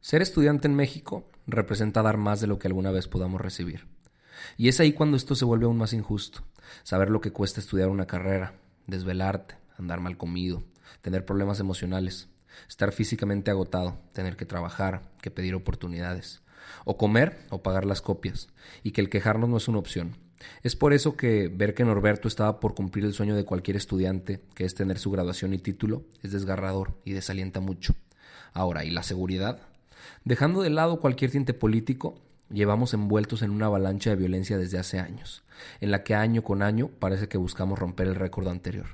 Ser estudiante en México representa dar más de lo que alguna vez podamos recibir. Y es ahí cuando esto se vuelve aún más injusto. Saber lo que cuesta estudiar una carrera, desvelarte, andar mal comido, tener problemas emocionales, estar físicamente agotado, tener que trabajar, que pedir oportunidades, o comer o pagar las copias, y que el quejarnos no es una opción. Es por eso que ver que Norberto estaba por cumplir el sueño de cualquier estudiante, que es tener su graduación y título, es desgarrador y desalienta mucho. Ahora, ¿y la seguridad? Dejando de lado cualquier tinte político, llevamos envueltos en una avalancha de violencia desde hace años, en la que año con año parece que buscamos romper el récord anterior.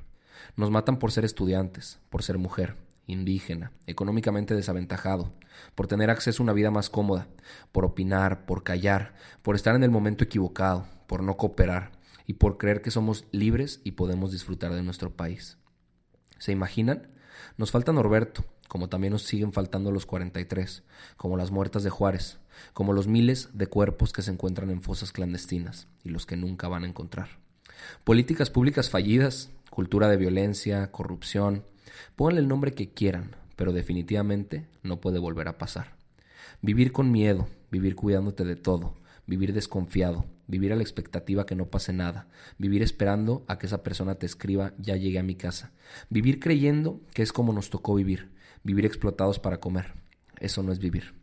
Nos matan por ser estudiantes, por ser mujer, indígena, económicamente desaventajado, por tener acceso a una vida más cómoda, por opinar, por callar, por estar en el momento equivocado, por no cooperar y por creer que somos libres y podemos disfrutar de nuestro país. ¿Se imaginan? Nos falta Norberto, como también nos siguen faltando los 43, como las muertas de Juárez, como los miles de cuerpos que se encuentran en fosas clandestinas y los que nunca van a encontrar. Políticas públicas fallidas, cultura de violencia, corrupción, pónganle el nombre que quieran, pero definitivamente no puede volver a pasar. Vivir con miedo, vivir cuidándote de todo, vivir desconfiado, vivir a la expectativa que no pase nada, vivir esperando a que esa persona te escriba ya llegue a mi casa, vivir creyendo que es como nos tocó vivir, vivir explotados para comer. Eso no es vivir.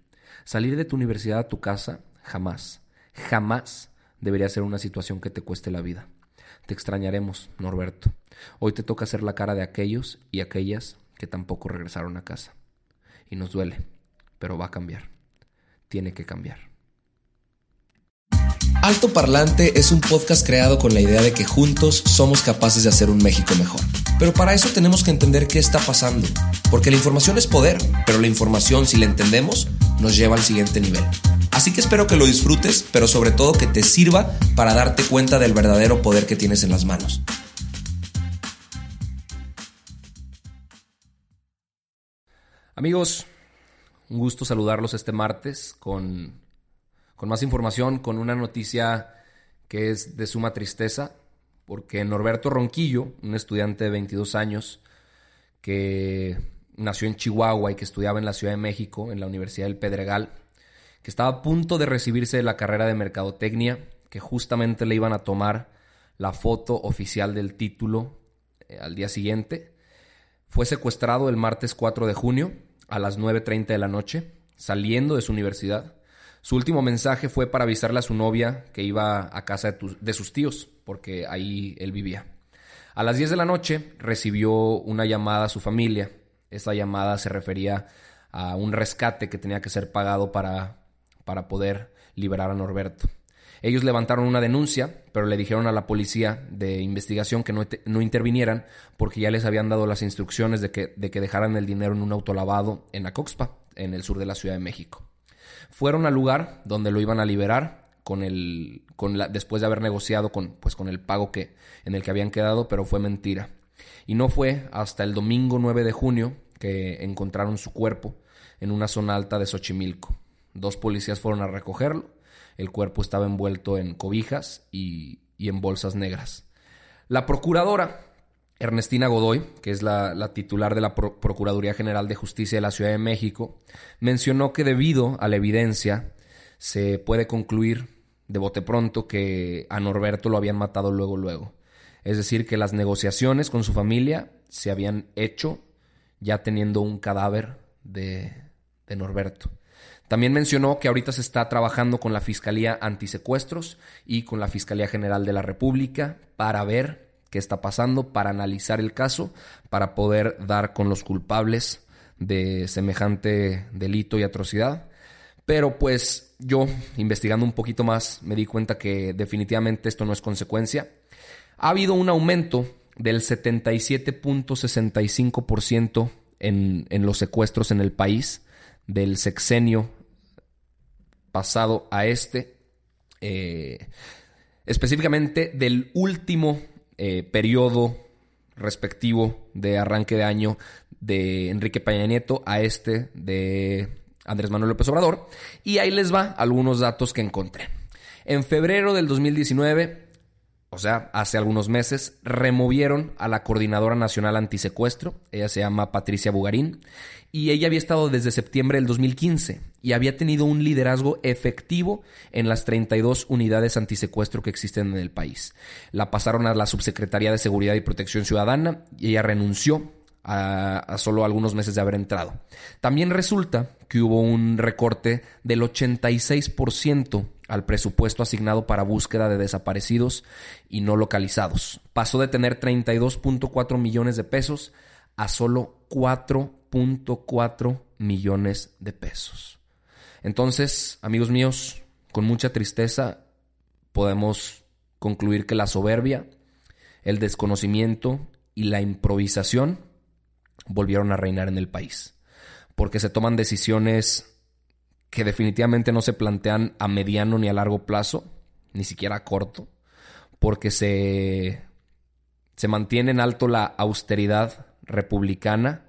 Salir de tu universidad a tu casa, jamás, jamás debería ser una situación que te cueste la vida. Te extrañaremos, Norberto. Hoy te toca ser la cara de aquellos y aquellas que tampoco regresaron a casa. Y nos duele, pero va a cambiar. Tiene que cambiar. Alto Parlante es un podcast creado con la idea de que juntos somos capaces de hacer un México mejor. Pero para eso tenemos que entender qué está pasando, porque la información es poder, pero la información, si la entendemos, nos lleva al siguiente nivel. Así que espero que lo disfrutes, pero sobre todo que te sirva para darte cuenta del verdadero poder que tienes en las manos. Amigos, un gusto saludarlos este martes con con más información, con una noticia que es de suma tristeza, porque Norberto Ronquillo, un estudiante de 22 años que nació en Chihuahua y que estudiaba en la Ciudad de México, en la Universidad del Pedregal, que estaba a punto de recibirse de la carrera de Mercadotecnia, que justamente le iban a tomar la foto oficial del título eh, al día siguiente, fue secuestrado el martes 4 de junio a las 9.30 de la noche, saliendo de su universidad su último mensaje fue para avisarle a su novia que iba a casa de, sus tíos, porque ahí él vivía. A las 10 de la noche recibió una llamada a su familia. Esta llamada se refería a un rescate que tenía que ser pagado para, para poder liberar a Norberto. Ellos levantaron una denuncia, pero le dijeron a la policía de investigación que no, no, intervinieran porque ya les habían dado las instrucciones de que, de que dejaran el dinero en un autolavado en Acoxpa, en el sur de la Ciudad de México. Fueron al lugar donde lo iban a liberar con el, con la, después de haber negociado con, pues, con el pago que, en el que habían quedado, pero fue mentira. Y no fue hasta el domingo 9 de junio que encontraron su cuerpo en una zona alta de Xochimilco. Dos policías fueron a recogerlo. El cuerpo estaba envuelto en cobijas y, y en bolsas negras. La procuradora Ernestina Godoy, que es la, titular de la Procuraduría General de Justicia de la Ciudad de México, mencionó que debido a la evidencia se puede concluir de bote pronto que a Norberto lo habían matado luego luego. Es decir, que las negociaciones con su familia se habían hecho ya teniendo un cadáver de, de Norberto. También mencionó que ahorita se está trabajando con la Fiscalía Antisecuestros y con la Fiscalía General de la República para ver qué está pasando, para analizar el caso, para poder dar con los culpables de semejante delito y atrocidad. Pero pues yo, investigando un poquito más, me di cuenta que definitivamente esto no es consecuencia. Ha habido un aumento del 77.65% en, los secuestros en el país del sexenio pasado a este, eh, específicamente del último eh, periodo respectivo de arranque de año de Enrique Peña Nieto a este de Andrés Manuel López Obrador. Y ahí les va algunos datos que encontré. En febrero del 2019, o sea, hace algunos meses, removieron a la Coordinadora Nacional Antisecuestro, ella se llama Patricia Bugarín, y ella había estado desde septiembre del 2015 y había tenido un liderazgo efectivo en las 32 unidades antisecuestro que existen en el país. La pasaron a la Subsecretaría de Seguridad y Protección Ciudadana y ella renunció a, solo algunos meses de haber entrado. También resulta que hubo un recorte del 86% al presupuesto asignado para búsqueda de desaparecidos y no localizados. Pasó de tener 32.4 millones de pesos a solo 4.4 millones de pesos. Entonces, amigos míos, con mucha tristeza podemos concluir que la soberbia, el desconocimiento y la improvisación volvieron a reinar en el país. Porque se toman decisiones que definitivamente no se plantean a mediano ni a largo plazo, ni siquiera a corto, porque se, se mantiene en alto la austeridad republicana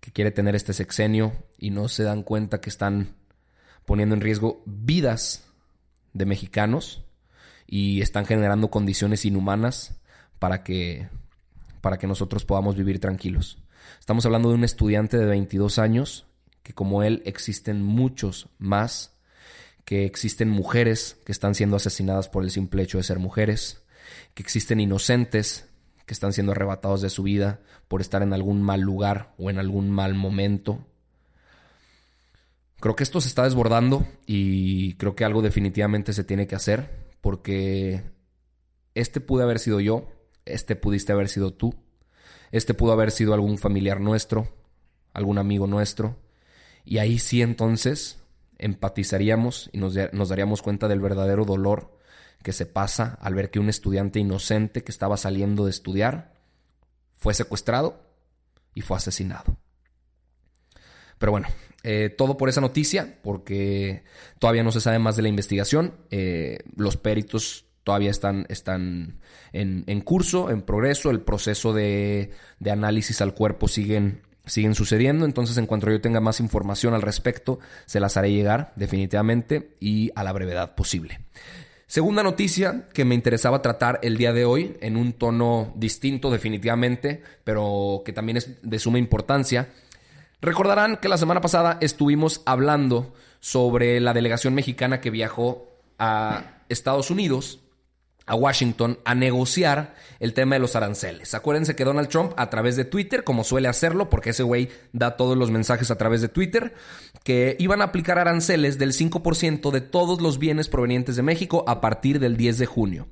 que quiere tener este sexenio y no se dan cuenta que están poniendo en riesgo vidas de mexicanos y están generando condiciones inhumanas para que, para que nosotros podamos vivir tranquilos. Estamos hablando de un estudiante de 22 años, que como él existen muchos más, que existen mujeres que están siendo asesinadas por el simple hecho de ser mujeres, que existen inocentes que están siendo arrebatados de su vida por estar en algún mal lugar o en algún mal momento. Creo que esto se está desbordando y creo que algo definitivamente se tiene que hacer porque este pude haber sido yo, este pudiste haber sido tú, este pudo haber sido algún familiar nuestro, algún amigo nuestro. Y ahí sí entonces empatizaríamos y nos, nos daríamos cuenta del verdadero dolor que se pasa al ver que un estudiante inocente que estaba saliendo de estudiar fue secuestrado y fue asesinado. Pero bueno, eh, todo por esa noticia, porque todavía no se sabe más de la investigación. Eh, los peritos todavía están, están en, curso, en progreso, el proceso de, análisis al cuerpo siguen, siguen sucediendo, entonces en cuanto yo tenga más información al respecto, se las haré llegar definitivamente y a la brevedad posible. Segunda noticia que me interesaba tratar el día de hoy en un tono distinto definitivamente, pero que también es de suma importancia. Recordarán que la semana pasada estuvimos hablando sobre la delegación mexicana que viajó a Estados Unidos a Washington a negociar el tema de los aranceles. Acuérdense que Donald Trump a través de Twitter, como suele hacerlo, porque ese güey da todos los mensajes a través de Twitter, que iban a aplicar aranceles del 5% de todos los bienes provenientes de México a partir del 10 de junio.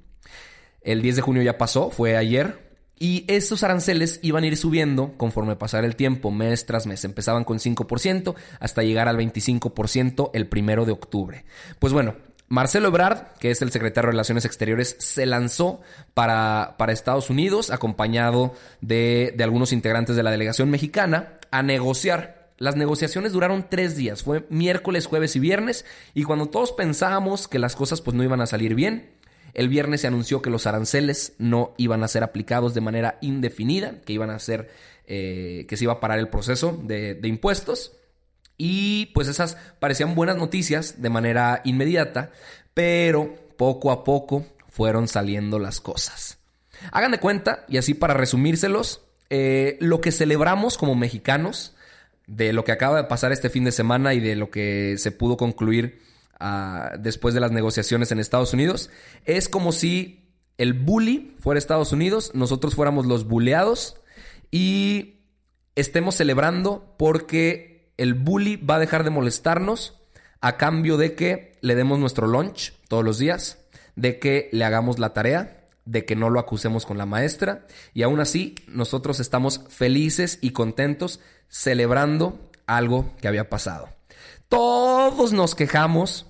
El 10 de junio ya pasó, fue ayer, y estos aranceles iban a ir subiendo conforme pasara el tiempo, mes tras mes. Empezaban con 5% hasta llegar al 25% el primero de octubre. Pues bueno, Marcelo Ebrard, que es el secretario de Relaciones Exteriores, se lanzó para, para Estados Unidos, acompañado de, de, algunos integrantes de la delegación mexicana, a negociar. Las negociaciones duraron tres días, fue miércoles, jueves y viernes, y cuando todos pensábamos que las cosas pues no iban a salir bien, el viernes se anunció que los aranceles no iban a ser aplicados de manera indefinida, que iban a ser, eh, que se iba a parar el proceso de, de impuestos. Y pues esas parecían buenas noticias de manera inmediata, pero poco a poco fueron saliendo las cosas. Hagan de cuenta, y así para resumírselos, eh, lo que celebramos como mexicanos de lo que acaba de pasar este fin de semana y de lo que se pudo concluir ah, después de las negociaciones en Estados Unidos, es como si el bully fuera Estados Unidos, nosotros fuéramos los bulleados y estemos celebrando porque el bully va a dejar de molestarnos a cambio de que le demos nuestro lunch todos los días, de que le hagamos la tarea, de que no lo acusemos con la maestra y aún así nosotros estamos felices y contentos celebrando algo que había pasado. Todos nos quejamos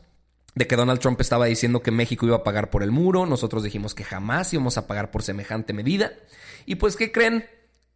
de que Donald Trump estaba diciendo que México iba a pagar por el muro, nosotros dijimos que jamás íbamos a pagar por semejante medida y pues ¿qué creen?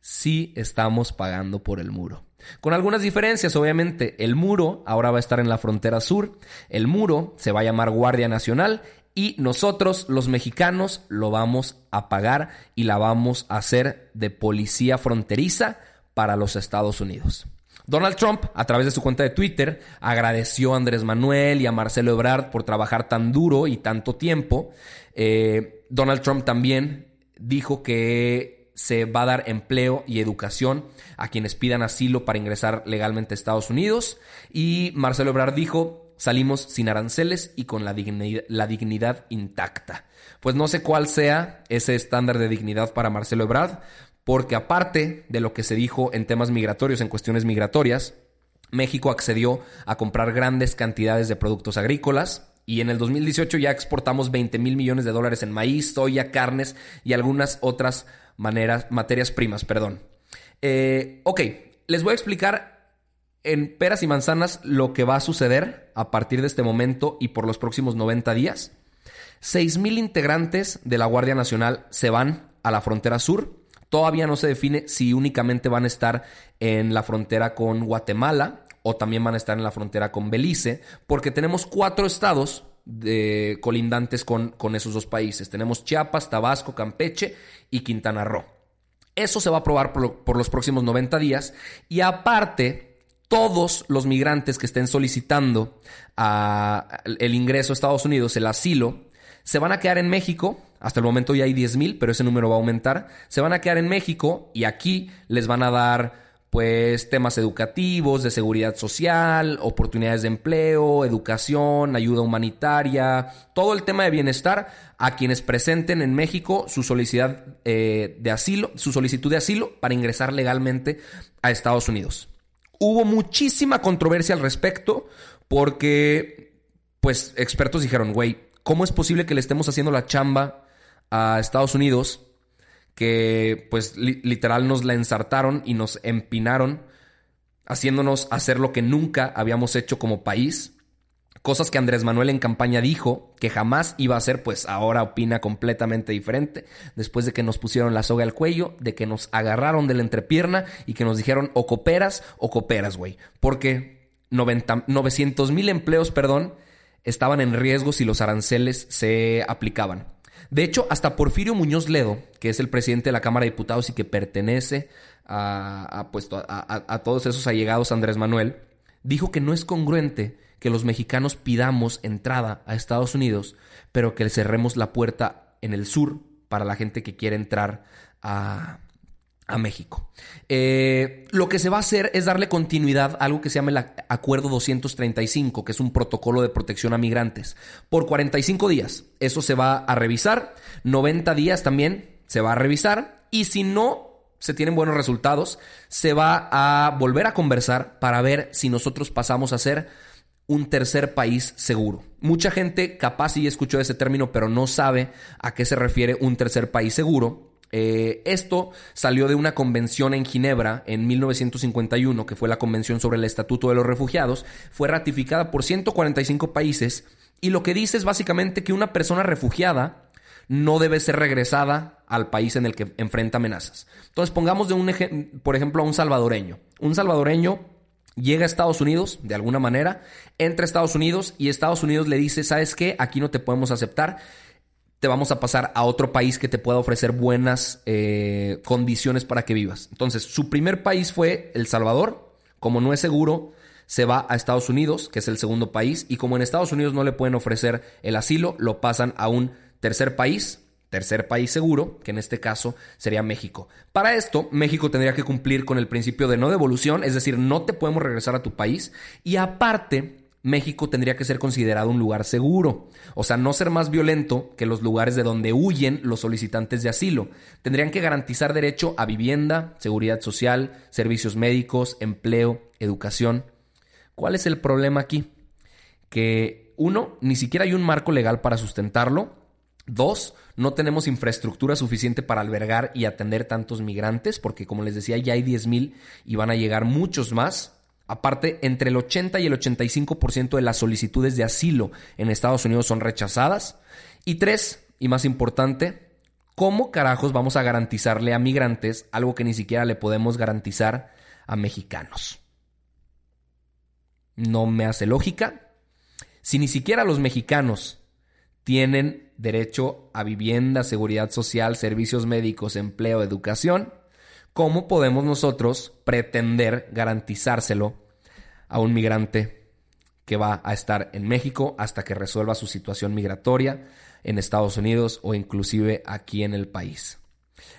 Sí estamos pagando por el muro. Con algunas diferencias, obviamente. El muro ahora va a estar en la frontera sur. El muro se va a llamar Guardia Nacional y nosotros, los mexicanos, lo vamos a pagar y la vamos a hacer de policía fronteriza para los Estados Unidos. Donald Trump, a través de su cuenta de Twitter, agradeció a Andrés Manuel y a Marcelo Ebrard por trabajar tan duro y tanto tiempo. Eh, Donald Trump también dijo que se va a dar empleo y educación a quienes pidan asilo para ingresar legalmente a Estados Unidos. Y Marcelo Ebrard dijo, salimos sin aranceles y con la dignidad, la dignidad intacta. Pues no sé cuál sea ese estándar de dignidad para Marcelo Ebrard, porque aparte de lo que se dijo en temas migratorios, en cuestiones migratorias, México accedió a comprar grandes cantidades de productos agrícolas y en el 2018 ya exportamos 20 mil millones de dólares en maíz, soya, carnes y algunas otras maneras, materias primas, perdón. Eh, ok, les voy a explicar en peras y manzanas lo que va a suceder a partir de este momento y por los próximos 90 días. 6 mil integrantes de la Guardia Nacional se van a la frontera sur Todavía no se define si únicamente van a estar en la frontera con Guatemala o también van a estar en la frontera con Belice, porque tenemos cuatro estados de, colindantes con, con esos dos países. Tenemos Chiapas, Tabasco, Campeche y Quintana Roo. Eso se va a aprobar por, los próximos 90 días. Y aparte, todos los migrantes que estén solicitando a, el ingreso a Estados Unidos, el asilo, se van a quedar en México hasta el momento ya hay 10.000, pero ese número va a aumentar. Se van a quedar en México y aquí les van a dar pues temas educativos, de seguridad social, oportunidades de empleo, educación, ayuda humanitaria, todo el tema de bienestar a quienes presenten en México su solicitud eh, de asilo, su solicitud de asilo para ingresar legalmente a Estados Unidos. Hubo muchísima controversia al respecto porque pues expertos dijeron, güey, ¿cómo es posible que le estemos haciendo la chamba a Estados Unidos que pues literal nos la ensartaron y nos empinaron haciéndonos hacer lo que nunca habíamos hecho como país. Cosas que Andrés Manuel en campaña dijo que jamás iba a hacer, pues ahora opina completamente diferente. Después de que nos pusieron la soga al cuello, de que nos agarraron de la entrepierna y que nos dijeron o cooperas o cooperas, güey. Porque 900 mil empleos, perdón, estaban en riesgo si los aranceles se aplicaban. De hecho, hasta Porfirio Muñoz Ledo, que es el presidente de la Cámara de Diputados y que pertenece a, pues, a, todos esos allegados Andrés Manuel, dijo que no es congruente que los mexicanos pidamos entrada a Estados Unidos, pero que cerremos la puerta en el sur para la gente que quiere entrar a, a México. Eh, lo que se va a hacer es darle continuidad a algo que se llama el Acuerdo 235, que es un protocolo de protección a migrantes, por 45 días. Eso se va a revisar, 90 días también se va a revisar, y si no se tienen buenos resultados, se va a volver a conversar para ver si nosotros pasamos a ser un tercer país seguro. Mucha gente capaz sí escuchó ese término, pero no sabe a qué se refiere un tercer país seguro. Eh, esto salió de una convención en Ginebra en 1951, que fue la Convención sobre el Estatuto de los Refugiados, fue ratificada por 145 países y lo que dice es básicamente que una persona refugiada no debe ser regresada al país en el que enfrenta amenazas. Entonces pongamos de un por ejemplo a un salvadoreño. Un salvadoreño llega a Estados Unidos de alguna manera, entra a Estados Unidos y Estados Unidos le dice, ¿sabes qué? Aquí no te podemos aceptar vamos a pasar a otro país que te pueda ofrecer buenas eh, condiciones para que vivas. Entonces, su primer país fue El Salvador. Como no es seguro, se va a Estados Unidos, que es el segundo país. Y como en Estados Unidos no le pueden ofrecer el asilo, lo pasan a un tercer país, tercer país seguro, que en este caso sería México. Para esto, México tendría que cumplir con el principio de no devolución, es decir, no te podemos regresar a tu país. Y aparte, México tendría que ser considerado un lugar seguro. O sea, no ser más violento que los lugares de donde huyen los solicitantes de asilo. Tendrían que garantizar derecho a vivienda, seguridad social, servicios médicos, empleo, educación. ¿Cuál es el problema aquí? Que uno, ni siquiera hay un marco legal para sustentarlo. Dos, no tenemos infraestructura suficiente para albergar y atender tantos migrantes, porque como les decía, ya hay 10.000 y van a llegar muchos más. Aparte, entre el 80 y el 85% de las solicitudes de asilo en Estados Unidos son rechazadas. Y tres, y más importante, ¿cómo carajos vamos a garantizarle a migrantes algo que ni siquiera le podemos garantizar a mexicanos. No me hace lógica. Si ni siquiera los mexicanos tienen derecho a vivienda, seguridad social, servicios médicos, empleo, educación, ¿cómo podemos nosotros pretender garantizárselo a un migrante que va a estar en México hasta que resuelva su situación migratoria en Estados Unidos o inclusive aquí en el país?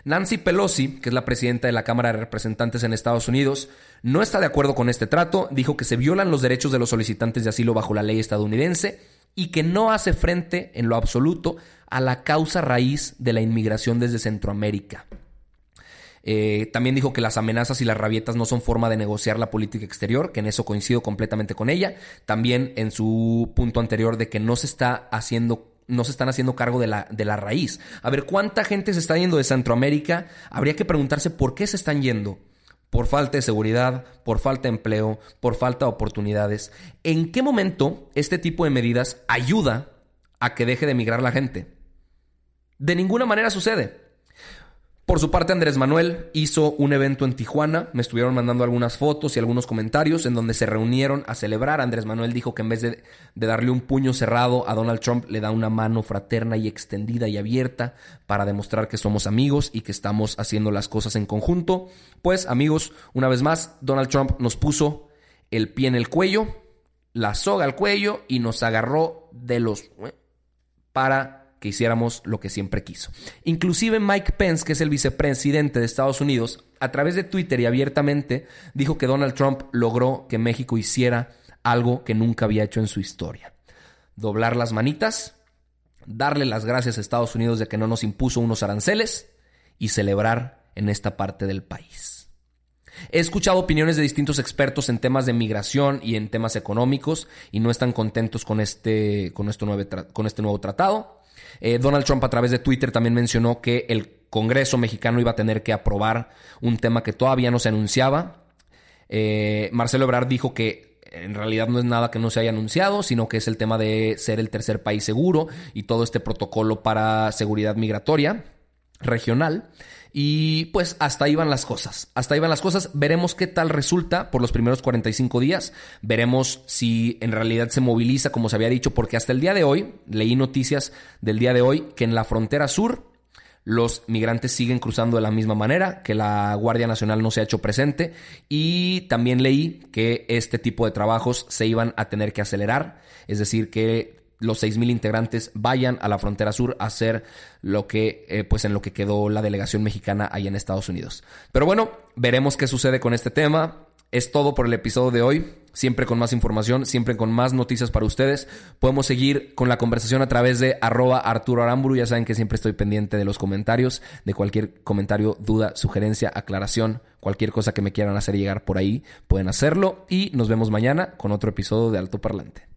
Nancy Pelosi, que es la presidenta de la Cámara de Representantes en Estados Unidos, no está de acuerdo con este trato, dijo que se violan los derechos de los solicitantes de asilo bajo la ley estadounidense y que no hace frente en lo absoluto a la causa raíz de la inmigración desde Centroamérica. Eh, también dijo que las amenazas y las rabietas no son forma de negociar la política exterior, que en eso coincido completamente con ella. También en su punto anterior de que no se está haciendo no se están haciendo cargo de la, de la raíz. A ver, ¿cuánta gente se está yendo de Centroamérica? Habría que preguntarse por qué se están yendo. Por falta de seguridad, por falta de empleo, por falta de oportunidades. ¿En qué momento este tipo de medidas ayuda a que deje de emigrar la gente? De ninguna manera sucede. Por su parte, Andrés Manuel hizo un evento en Tijuana. Me estuvieron mandando algunas fotos y algunos comentarios en donde se reunieron a celebrar. Andrés Manuel dijo que en vez de, darle un puño cerrado a Donald Trump, le da una mano fraterna y extendida y abierta para demostrar que somos amigos y que estamos haciendo las cosas en conjunto. Pues, amigos, una vez más, Donald Trump nos puso el pie en el cuello, la soga al cuello y nos agarró de los... Eh, para que hiciéramos lo que siempre quiso. Inclusive Mike Pence, que es el vicepresidente de Estados Unidos, a través de Twitter y abiertamente dijo que Donald Trump logró que México hiciera algo que nunca había hecho en su historia. Doblar las manitas, darle las gracias a Estados Unidos de que no nos impuso unos aranceles y celebrar en esta parte del país. He escuchado opiniones de distintos expertos en temas de migración y en temas económicos y no están contentos con este, con con este nuevo tratado. Eh, Donald Trump a través de Twitter también mencionó que el Congreso mexicano iba a tener que aprobar un tema que todavía no se anunciaba. Eh, Marcelo Ebrard dijo que en realidad no es nada que no se haya anunciado, sino que es el tema de ser el tercer país seguro y todo este protocolo para seguridad migratoria regional. Y pues hasta ahí van las cosas. Hasta ahí van las cosas. Veremos qué tal resulta por los primeros 45 días. Veremos si en realidad se moviliza como se había dicho, porque hasta el día de hoy, leí noticias del día de hoy, que en la frontera sur los migrantes siguen cruzando de la misma manera, que la Guardia Nacional no se ha hecho presente y también leí que este tipo de trabajos se iban a tener que acelerar, es decir, que los 6.000 integrantes vayan a la frontera sur a hacer lo que, eh, pues en lo que quedó la delegación mexicana ahí en Estados Unidos. Pero bueno, veremos qué sucede con este tema. Es todo por el episodio de hoy. Siempre con más información, siempre con más noticias para ustedes. Podemos seguir con la conversación a través de arroba Arturo Aramburu. Ya saben que siempre estoy pendiente de los comentarios, de cualquier comentario, duda, sugerencia, aclaración, cualquier cosa que me quieran hacer llegar por ahí, pueden hacerlo. Y nos vemos mañana con otro episodio de Alto Parlante.